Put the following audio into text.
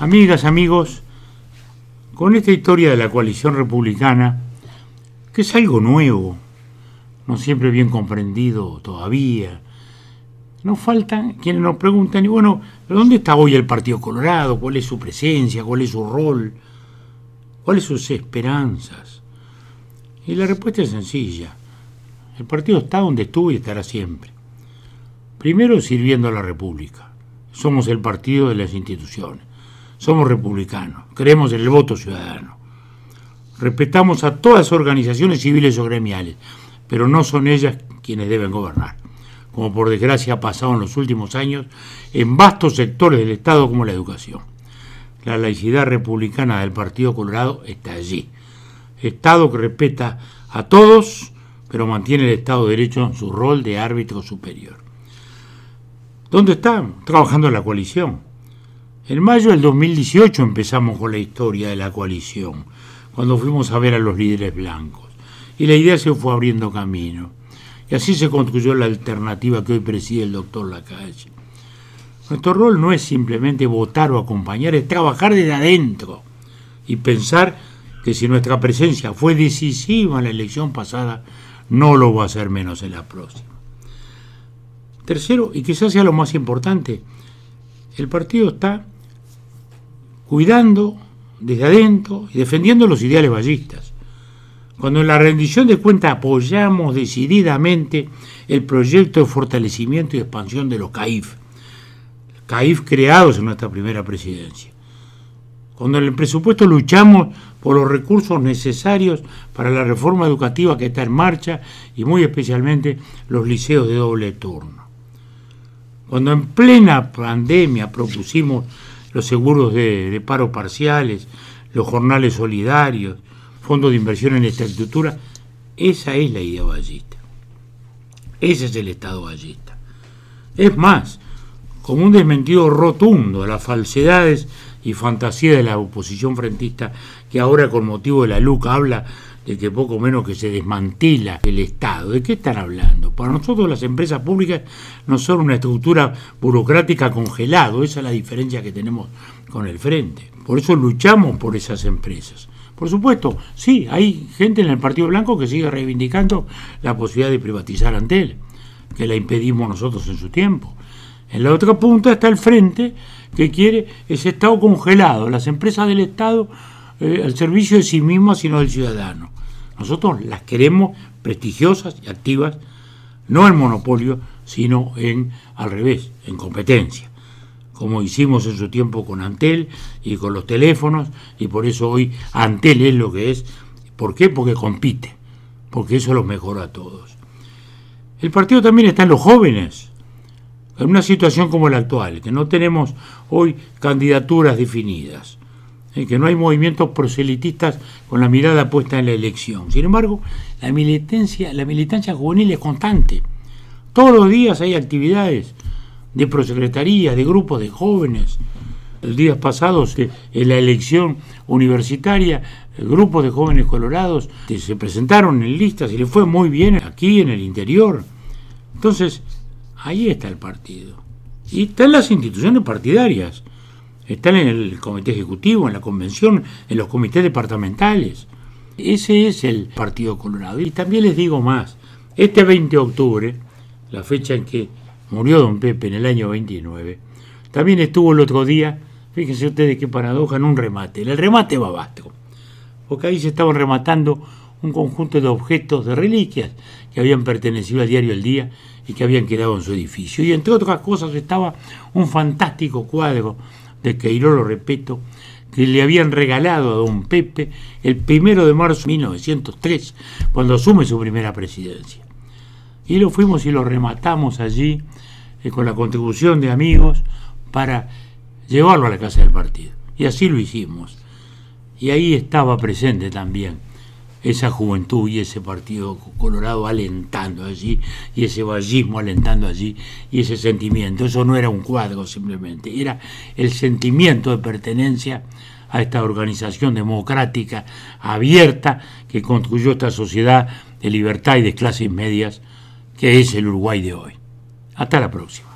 Amigas, amigos, con esta historia de la coalición republicana, que es algo nuevo, no siempre bien comprendido todavía, nos faltan quienes nos preguntan, y bueno, ¿dónde está hoy el Partido Colorado? ¿Cuál es su presencia? ¿Cuál es su rol? ¿Cuáles sus esperanzas? Y la respuesta es sencilla. El partido está donde estuvo y estará siempre. Primero sirviendo a la República. Somos el partido de las instituciones. Somos republicanos. Creemos en el voto ciudadano. Respetamos a todas las organizaciones civiles o gremiales, pero no son ellas quienes deben gobernar, como por desgracia ha pasado en los últimos años en vastos sectores del Estado como la educación. La laicidad republicana del Partido Colorado está allí. Estado que respeta a todos, pero mantiene el Estado de Derecho en su rol de árbitro superior. ¿Dónde están? Trabajando en la coalición. En mayo del 2018 empezamos con la historia de la coalición, cuando fuimos a ver a los líderes blancos. Y la idea se fue abriendo camino. Y así se construyó la alternativa que hoy preside el doctor Lacalle. Nuestro rol no es simplemente votar o acompañar, es trabajar desde adentro y pensar que si nuestra presencia fue decisiva en la elección pasada, no lo va a ser menos en la próxima. Tercero, y quizás sea lo más importante, el partido está cuidando desde adentro y defendiendo los ideales ballistas. Cuando en la rendición de cuentas apoyamos decididamente el proyecto de fortalecimiento y expansión de los CAIF, CAIF creados en nuestra primera presidencia. Cuando en el presupuesto luchamos por los recursos necesarios para la reforma educativa que está en marcha y muy especialmente los liceos de doble turno. Cuando en plena pandemia propusimos los seguros de, paro parciales, los jornales solidarios, fondos de inversión en infraestructura, esa es la idea ballista. Ese es el Estado ballista. Es más, como un desmentido rotundo a las falsedades y fantasías de la oposición frentista que ahora con motivo de la LUCA habla de que poco menos que se desmantela el Estado. ¿De qué están hablando? Para nosotros las empresas públicas no son una estructura burocrática congelado, esa es la diferencia que tenemos con el frente. Por eso luchamos por esas empresas. Por supuesto, sí, hay gente en el Partido Blanco que sigue reivindicando la posibilidad de privatizar Antel, que la impedimos nosotros en su tiempo. En la otra punta está el frente que quiere ese Estado congelado, las empresas del Estado eh, al servicio de sí mismas, sino del ciudadano. Nosotros las queremos prestigiosas y activas, no en monopolio, sino en al revés, en competencia, como hicimos en su tiempo con Antel y con los teléfonos, y por eso hoy Antel es lo que es. ¿Por qué? Porque compite, porque eso lo mejora a todos. El partido también está en los jóvenes, en una situación como la actual, que no tenemos hoy candidaturas definidas que no hay movimientos proselitistas con la mirada puesta en la elección. Sin embargo, la militancia, la militancia juvenil es constante. Todos los días hay actividades de prosecretaría, de grupos de jóvenes. El días pasados, eh, en la elección universitaria, grupos de jóvenes colorados se presentaron en listas y le fue muy bien aquí en el interior. Entonces, ahí está el partido. Y están las instituciones partidarias están en el comité ejecutivo, en la convención, en los comités departamentales. Ese es el Partido Colorado. Y también les digo más, este 20 de octubre, la fecha en que murió don Pepe en el año 29, también estuvo el otro día, fíjense ustedes qué paradoja, en un remate. El remate Babastro, porque ahí se estaban rematando un conjunto de objetos, de reliquias, que habían pertenecido al diario El Día y que habían quedado en su edificio. Y entre otras cosas estaba un fantástico cuadro de Queiró, lo repito, que le habían regalado a don Pepe el primero de marzo de 1903, cuando asume su primera presidencia. Y lo fuimos y lo rematamos allí eh, con la contribución de amigos para llevarlo a la casa del partido. Y así lo hicimos. Y ahí estaba presente también esa juventud y ese partido colorado alentando allí, y ese vallismo alentando allí, y ese sentimiento. Eso no era un cuadro simplemente, era el sentimiento de pertenencia a esta organización democrática abierta que construyó esta sociedad de libertad y de clases medias que es el Uruguay de hoy. Hasta la próxima.